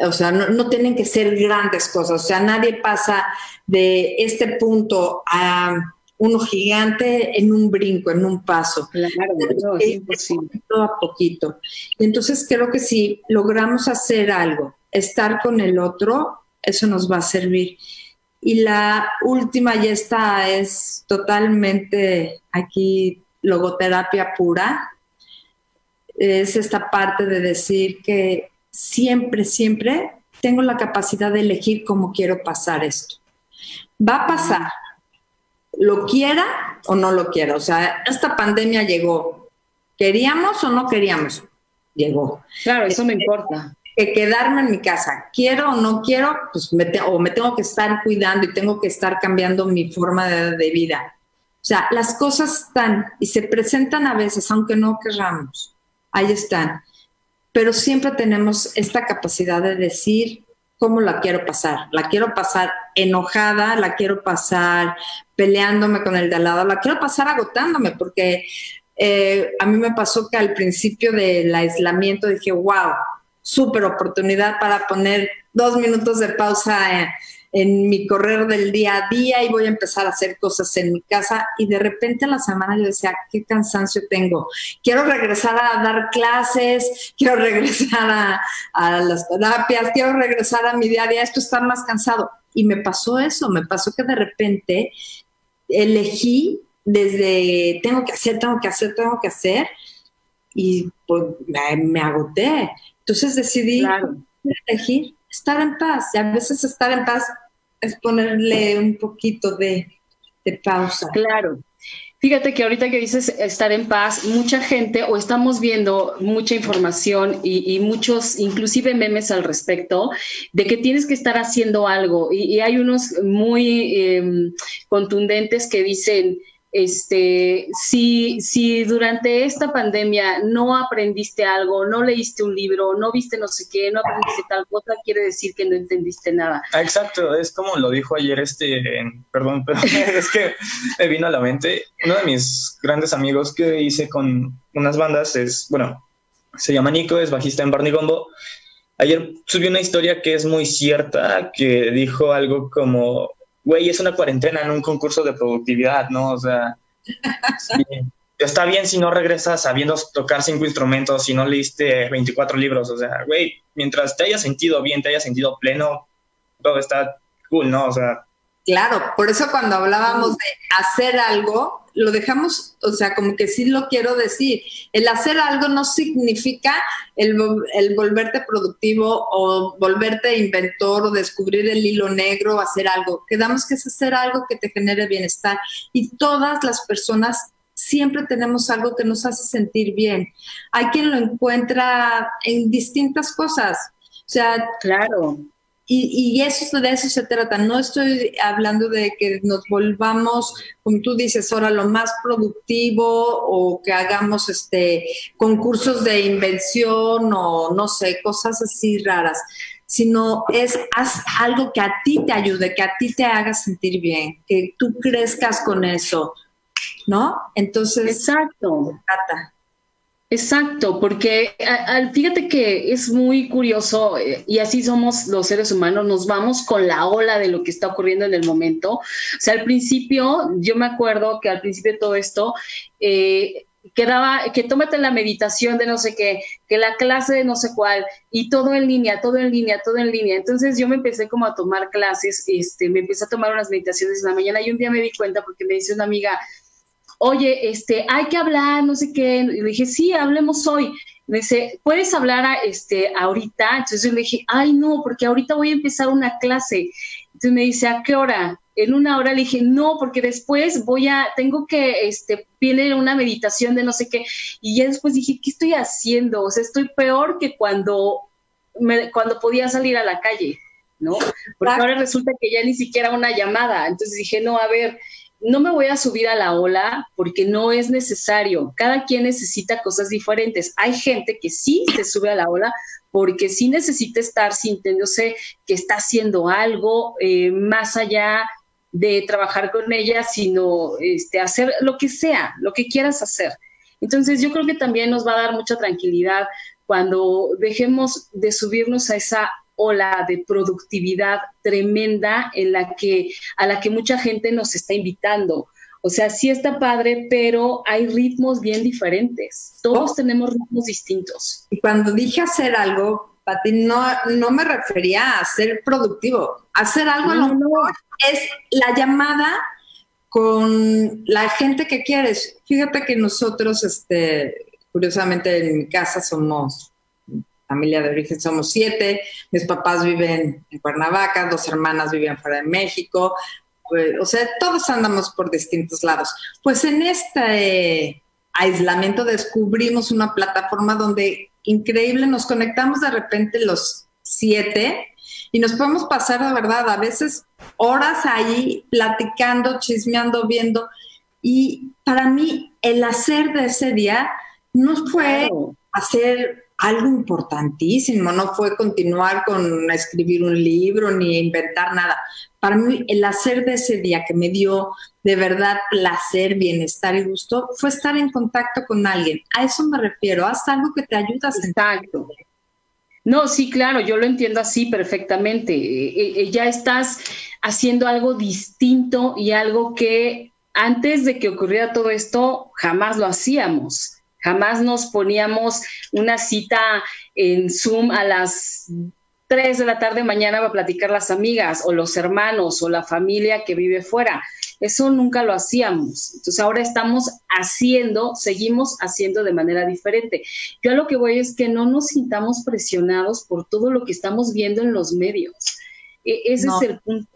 o sea, no, no tienen que ser grandes cosas, o sea, nadie pasa de este punto a uno gigante en un brinco, en un paso. Claro, es imposible. A poquito. Y entonces creo que si logramos hacer algo, estar con el otro, eso nos va a servir. Y la última, y esta es totalmente aquí logoterapia pura, es esta parte de decir que siempre, siempre tengo la capacidad de elegir cómo quiero pasar esto. Va a pasar, lo quiera o no lo quiera. O sea, esta pandemia llegó. ¿Queríamos o no queríamos? Llegó. Claro, eso me importa. Que quedarme en mi casa, quiero o no quiero, pues me o me tengo que estar cuidando y tengo que estar cambiando mi forma de, de vida. O sea, las cosas están y se presentan a veces, aunque no querramos. Ahí están. Pero siempre tenemos esta capacidad de decir, cómo la quiero pasar. La quiero pasar enojada, la quiero pasar peleándome con el de al lado, la quiero pasar agotándome, porque eh, a mí me pasó que al principio del aislamiento dije, wow, súper oportunidad para poner dos minutos de pausa. En mi correr del día a día y voy a empezar a hacer cosas en mi casa y de repente en la semana yo decía, qué cansancio tengo. Quiero regresar a dar clases, quiero regresar a, las terapias, quiero regresar a mi día a día, esto está más cansado. Y me pasó eso, me pasó que de repente elegí desde tengo que hacer, tengo que hacer, tengo que hacer y pues me, agoté. Entonces decidí elegir estar en paz. Y a veces estar en paz es ponerle un poquito de, pausa. Claro. Fíjate que ahorita que dices estar en paz, mucha gente o estamos viendo mucha información y, muchos, inclusive memes al respecto, de que tienes que estar haciendo algo. Y, hay unos muy em, contundentes que dicen, este, si, si durante esta pandemia no aprendiste algo, no leíste un libro, no viste no sé qué, no aprendiste tal cosa, quiere decir que no entendiste nada. Ah, exacto, es como lo dijo ayer este, perdón, pero es que me vino a la mente, uno de mis grandes amigos que hice con unas bandas es, bueno, se llama Nico, es bajista en Barney Gombo. Ayer subió una historia que es muy cierta, que dijo algo como, güey, es una cuarentena en un concurso de productividad, ¿no? O sea, está bien si no regresas sabiendo tocar cinco instrumentos, si no leíste 24 libros, o sea, güey, mientras te hayas sentido bien, te hayas sentido pleno, todo está cool, ¿no? O sea, Claro, por eso cuando hablábamos de hacer algo, lo dejamos, o sea, como que sí lo quiero decir. El hacer algo no significa el, volverte productivo o volverte inventor o descubrir el hilo negro o hacer algo. Quedamos que es hacer algo que te genere bienestar. Y todas las personas siempre tenemos algo que nos hace sentir bien. Hay quien lo encuentra en distintas cosas. O sea, claro. Y, y, eso de eso se trata. No estoy hablando de que nos volvamos, como tú dices, ahora lo más productivo o que hagamos este concursos de invención o no sé, cosas así raras, sino es haz algo que a ti te ayude, que a ti te haga sentir bien, que tú crezcas con eso, ¿no? Entonces, exacto. Trata. Exacto, porque al, fíjate que es muy curioso eh, y así somos los seres humanos, nos vamos con la ola de lo que está ocurriendo en el momento. O sea, al principio, yo me acuerdo que al principio de todo esto, eh, quedaba que tómate la meditación de no sé qué, que la clase de no sé cuál, y todo en línea, todo en línea, todo en línea. Entonces yo me empecé como a tomar clases, este, me empecé a tomar unas meditaciones en la mañana y un día me di cuenta porque me dice una amiga, oye, este, hay que hablar, no sé qué. Y le dije, sí, hablemos hoy. Me dice, ¿puedes hablar a, este, ahorita? Entonces yo le dije, ay, no, porque ahorita voy a empezar una clase. Entonces me dice, ¿a qué hora? En una hora le dije, no, porque después voy a, tengo que, este, viene una meditación de no sé qué. Y ya después dije, ¿qué estoy haciendo? O sea, estoy peor que cuando, me, cuando podía salir a la calle, ¿no? Porque ahora resulta que ya ni siquiera una llamada. Entonces dije, no, a ver, no me voy a subir a la ola porque no es necesario. Cada quien necesita cosas diferentes. Hay gente que sí se sube a la ola porque sí necesita estar sintiéndose que está haciendo algo eh, más allá de trabajar con ella, sino este, hacer lo que sea, lo que quieras hacer. Entonces yo creo que también nos va a dar mucha tranquilidad cuando dejemos de subirnos a esa ola de productividad tremenda en la que, a la que mucha gente nos está invitando. O sea, sí está padre, pero hay ritmos bien diferentes. Todos tenemos ritmos distintos. Y cuando dije hacer algo, Pati, no, no me refería a ser productivo. Hacer algo no, lo es la llamada con la gente que quieres. Fíjate que nosotros, este, curiosamente en mi casa somos familia de origen somos siete, mis papás viven en Cuernavaca, dos hermanas viven fuera de México, pues, o sea, todos andamos por distintos lados. Pues en este aislamiento descubrimos una plataforma donde increíble nos conectamos de repente los siete y nos podemos pasar de verdad a veces horas ahí platicando, chismeando, viendo. Y para mí el hacer de ese día no fue hacer algo importantísimo, no fue continuar con escribir un libro ni inventar nada. Para mí el hacer de ese día que me dio de verdad placer, bienestar y gusto fue estar en contacto con alguien. A eso me refiero, haz algo que te ayude a Exacto. No, sí, claro, yo lo entiendo así perfectamente. Eh, eh, ya estás haciendo algo distinto y algo que antes de que ocurriera todo esto jamás lo hacíamos. Jamás nos poníamos una cita en Zoom a las 3 de la tarde mañana para platicar las amigas o los hermanos o la familia que vive fuera. Eso nunca lo hacíamos. Entonces ahora estamos haciendo, seguimos haciendo de manera diferente. Yo a lo que voy es que no nos sintamos presionados por todo lo que estamos viendo en los medios. E, ese es el punto.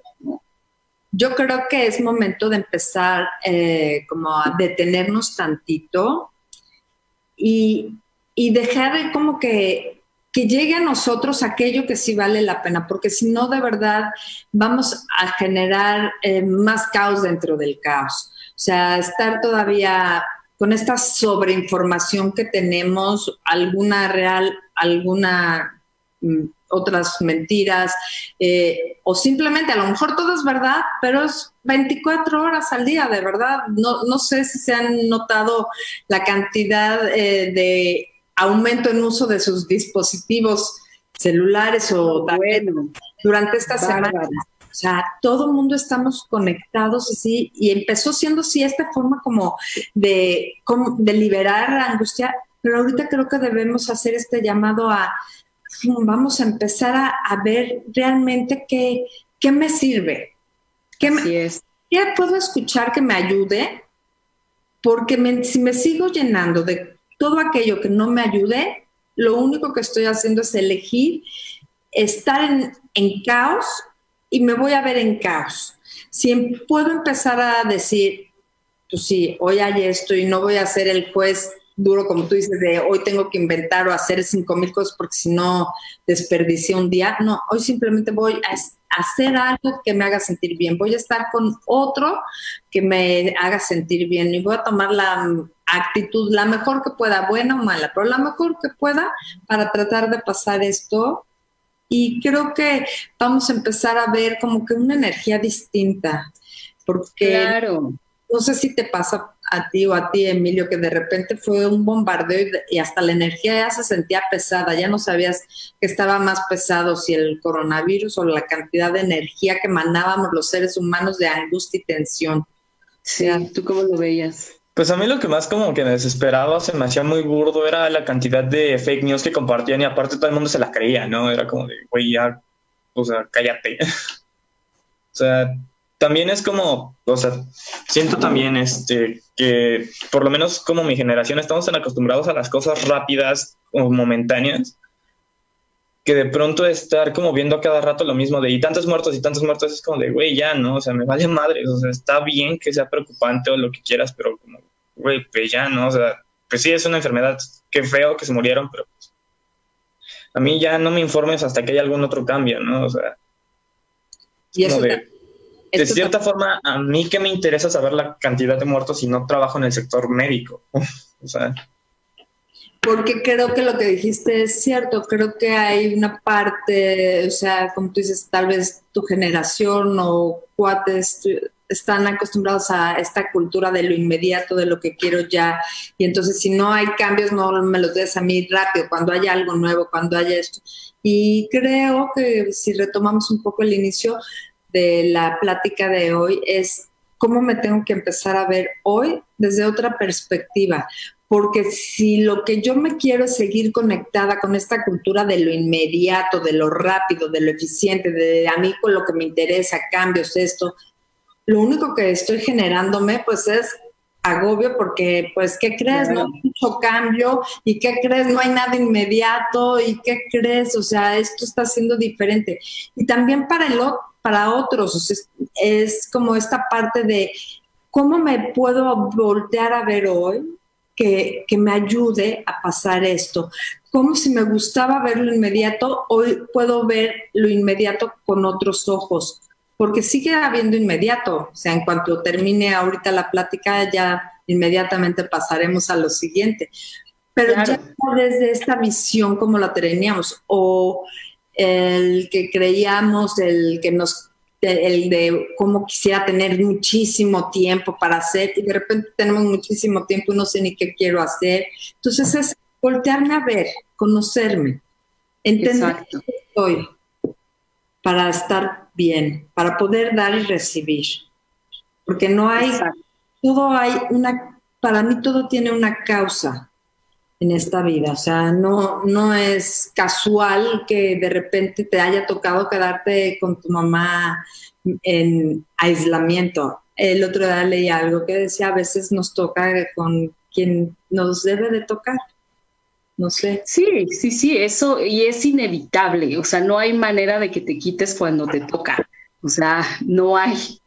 Yo creo que es momento de empezar eh, como a detenernos tantito y, y dejar como que, que llegue a nosotros aquello que sí vale la pena, porque si no, de verdad, vamos a generar eh, más caos dentro del caos. O sea, estar todavía con esta sobreinformación que tenemos, alguna real, alguna mm, otras mentiras, eh, o simplemente a lo mejor todo es verdad, pero es 24 horas al día, de verdad. No, no sé si se han notado la cantidad eh, de aumento en uso de sus dispositivos celulares o bueno, durante esta semana. O sea, todo el mundo estamos conectados así y empezó siendo así esta forma como de, como de liberar la angustia, pero ahorita creo que debemos hacer este llamado a vamos a empezar a, ver realmente qué, qué me sirve, ¿Qué, es. ¿Qué puedo escuchar que me ayude? Porque si me sigo llenando de todo aquello que no me ayude, lo único que estoy haciendo es elegir estar en, en caos y me voy a ver en caos. Si puedo empezar a decir, pues sí, hoy hay esto y no voy a ser el juez duro, como tú dices, de hoy tengo que inventar o hacer cinco mil cosas porque si no desperdicié un día. No, hoy simplemente voy a hacer algo que me haga sentir bien. Voy a estar con otro que me haga sentir bien y voy a tomar la actitud, la mejor que pueda, buena o mala, pero la mejor que pueda para tratar de pasar esto. Y creo que vamos a empezar a ver como que una energía distinta, porque claro no sé si te pasa a ti o a ti, Emilio, que de repente fue un bombardeo y, hasta la energía ya se sentía pesada, ya no sabías que estaba más pesado, si el coronavirus o la cantidad de energía que mandábamos los seres humanos de angustia y tensión. Sí, ¿tú cómo lo veías? Pues a mí lo que más como que me desesperaba, se me hacía muy burdo, era la cantidad de fake news que compartían y aparte todo el mundo se la creía, ¿no? Era como de, güey, ya, o sea, cállate. o sea, también es como, o sea, siento también este que por lo menos como mi generación estamos tan acostumbrados a las cosas rápidas o momentáneas que de pronto estar como viendo cada rato lo mismo de y tantos muertos y tantos muertos es como de güey ya no, o sea, me vale madre, o sea, está bien que sea preocupante o lo que quieras, pero como güey, pues ya no, o sea, pues sí es una enfermedad, qué feo que se murieron, pero pues, a mí ya no me informes hasta que haya algún otro cambio, ¿no? O sea, y eso, de cierta forma, a mí que me interesa saber la cantidad de muertos si no trabajo en el sector médico. o sea. Porque creo que lo que dijiste es cierto, creo que hay una parte, o sea, como tú dices, tal vez tu generación o cuates están acostumbrados a esta cultura de lo inmediato, de lo que quiero ya, y entonces si no hay cambios, no me los des a mí rápido, cuando haya algo nuevo, cuando haya esto. Y creo que si retomamos un poco el inicio, de la plática de hoy es cómo me tengo que empezar a ver hoy desde otra perspectiva. Porque si lo que yo me quiero es seguir conectada con esta cultura de lo inmediato, de lo rápido, de lo eficiente, de a mí con lo que me interesa, cambios, esto, lo único que estoy generándome pues es agobio porque, pues, ¿qué crees? No hay mucho cambio y ¿qué crees? No hay nada inmediato y ¿qué crees? O sea, esto está siendo diferente. Y también para, el, para otros, es, como esta parte de cómo me puedo voltear a ver hoy que, que me ayude a pasar esto. Como si me gustaba ver lo inmediato, hoy puedo ver lo inmediato con otros ojos porque sigue habiendo inmediato, o sea, en cuanto termine ahorita la plática, ya inmediatamente pasaremos a lo siguiente. Pero ya desde esta visión como la teníamos, o el que creíamos, el que nos el de cómo quisiera tener muchísimo tiempo para hacer y de repente tenemos muchísimo tiempo y no sé ni qué quiero hacer. Entonces es voltearme a ver, conocerme, entender que estoy para estar bien, para poder dar y recibir. Porque no hay, todo hay una, para mí todo tiene una causa en esta vida. O sea, no, no es casual que de repente te haya tocado quedarte con tu mamá en aislamiento. El otro día leí algo que decía, a veces nos toca con quien nos debe de tocar no sé. Sí, sí, sí, eso y es inevitable, o sea, no hay manera de que te quites cuando te toca, o sea, no hay.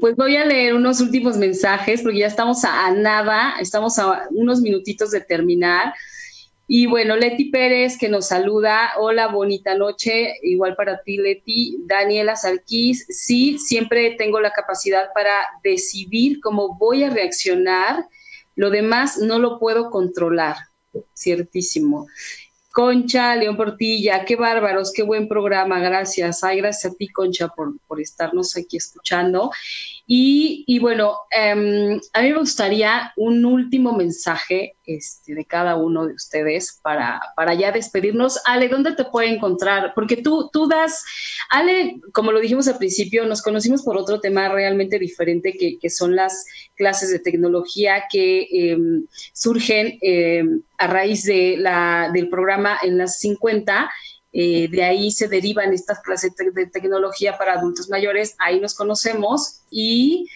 Pues voy a leer unos últimos mensajes porque ya estamos a, nada, estamos a unos minutitos de terminar. Y bueno, Leti Pérez que nos saluda, hola, bonita noche, igual para ti Leti, Daniela Sarquís, sí, siempre tengo la capacidad para decidir cómo voy a reaccionar, lo demás no lo puedo controlar, ciertísimo. Concha, León Portilla, qué bárbaros, qué buen programa, gracias. Ay, gracias a ti, Concha, por, por estarnos aquí escuchando. Y, bueno, em, a mí me gustaría un último mensaje este, de cada uno de ustedes para, para ya despedirnos. Ale, ¿dónde te puede encontrar? Porque tú, tú das, Ale, como lo dijimos al principio, nos conocimos por otro tema realmente diferente que, que son las clases de tecnología que em, surgen em, a raíz de la, del programa en las 50 eh, de ahí se derivan estas clases de tecnología para adultos mayores, ahí nos conocemos y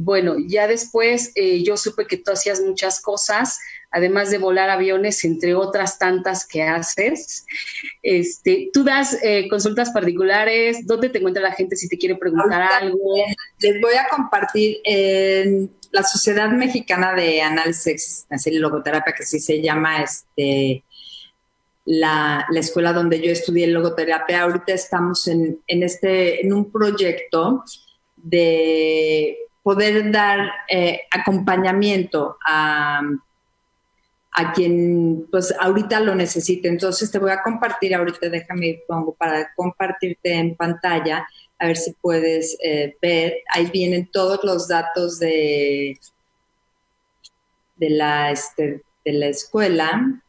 bueno, ya después eh, yo supe que tú hacías muchas cosas, además de volar aviones, entre otras tantas que haces. Este, tú das eh, consultas particulares, ¿dónde te encuentra la gente si te quiere preguntar algo? Les voy a compartir en la Sociedad Mexicana de Análisis y Logoterapia, que sí se llama este, la, escuela donde yo estudié logoterapia. Ahorita estamos en, en, este, en un proyecto de poder dar eh, acompañamiento a, a quien pues ahorita lo necesite. Entonces te voy a compartir ahorita, déjame pongo para compartirte en pantalla, a ver si puedes eh, ver. Ahí vienen todos los datos de, de, la, este, de la escuela.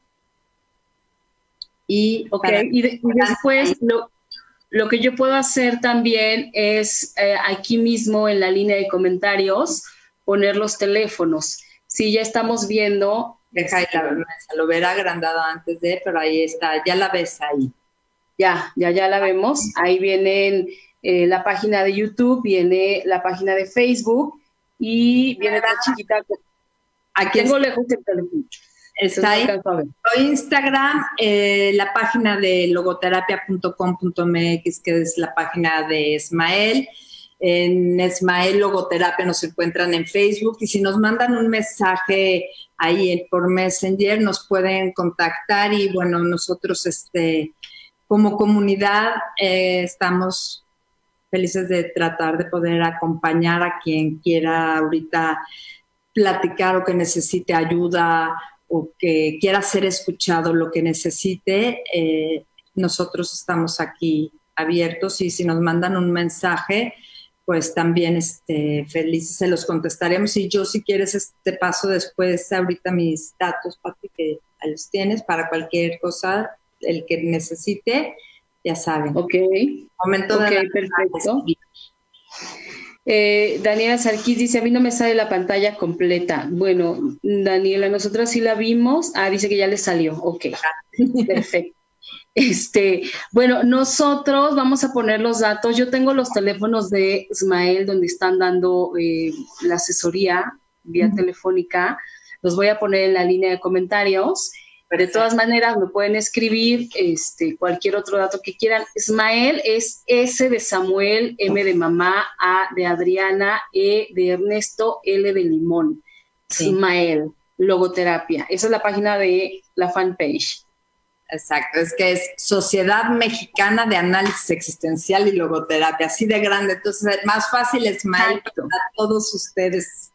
Y, y, después lo, lo que yo puedo hacer también es eh, aquí mismo en la línea de comentarios poner los teléfonos. Si ya estamos viendo... Deja la lo verá agrandado antes de, pero ahí está, ya la ves ahí. Ya, ya, ya la vemos. Ahí viene eh, la página de YouTube, viene la página de Facebook y viene la chiquita. Aquí tengo lejos el teléfono. Está ahí. Instagram, eh, la página de logoterapia.com.mx, que es la página de Esmael. En Esmael Logoterapia nos encuentran en Facebook y si nos mandan un mensaje ahí por Messenger nos pueden contactar y bueno, nosotros este, como comunidad eh, estamos felices de tratar de poder acompañar a quien quiera ahorita platicar o que necesite ayuda o que quiera ser escuchado, lo que necesite, eh, nosotros estamos aquí abiertos y si nos mandan un mensaje, pues también este, felices se los contestaremos. Y yo, si quieres, este paso después, ahorita mis datos, Pati, que los tienes para cualquier cosa, el que necesite, ya saben. Ok. Momento de perfecto. Eh, Daniela Sarquís dice, a mí no me sale la pantalla completa. Bueno, Daniela, nosotros sí la vimos. Ah, dice que ya le salió. Ok, perfecto. Este, bueno, nosotros vamos a poner los datos. Yo tengo los teléfonos de Ismael donde están dando eh, la asesoría vía telefónica. Los voy a poner en la línea de comentarios. De todas maneras, me pueden escribir este, cualquier otro dato que quieran. Ismael es S de Samuel, M de mamá, A de Adriana, E de Ernesto, L de Limón. Ismael, logoterapia. Esa es la página de la fanpage. Exacto, es que es Sociedad Mexicana de Análisis Existencial y Logoterapia, así de grande. Entonces, es más fácil, Ismael, para todos ustedes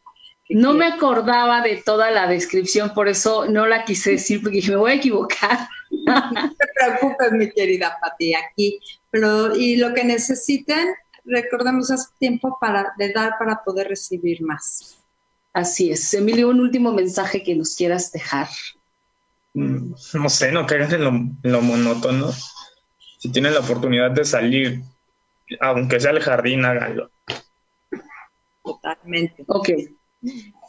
no me acordaba de toda la descripción, por eso no la quise decir, porque dije, me voy a equivocar. no te preocupes, mi querida Pati, aquí. Pero, y lo que necesiten, recordemos, hace tiempo para, de dar para poder recibir más. Así es. Emilio, un último mensaje que nos quieras dejar. Mm, no sé, no caigan en lo, en lo monótono. Si tienen la oportunidad de salir, aunque sea al jardín, háganlo. Totalmente. Ok.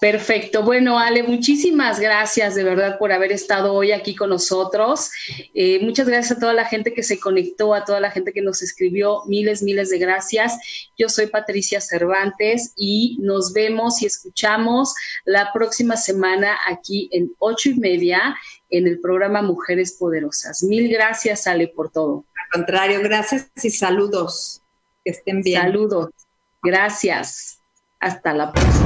Perfecto. Bueno, Ale, muchísimas gracias de verdad por haber estado hoy aquí con nosotros. Eh, muchas gracias a toda la gente que se conectó, a toda la gente que nos escribió. Miles, miles de gracias. Yo soy Patricia Cervantes y nos vemos y escuchamos la próxima semana aquí en ocho y media en el programa Mujeres Poderosas. Mil gracias, Ale, por todo. Al contrario, gracias y saludos. Que estén bien. Saludos. Gracias. Hasta la próxima.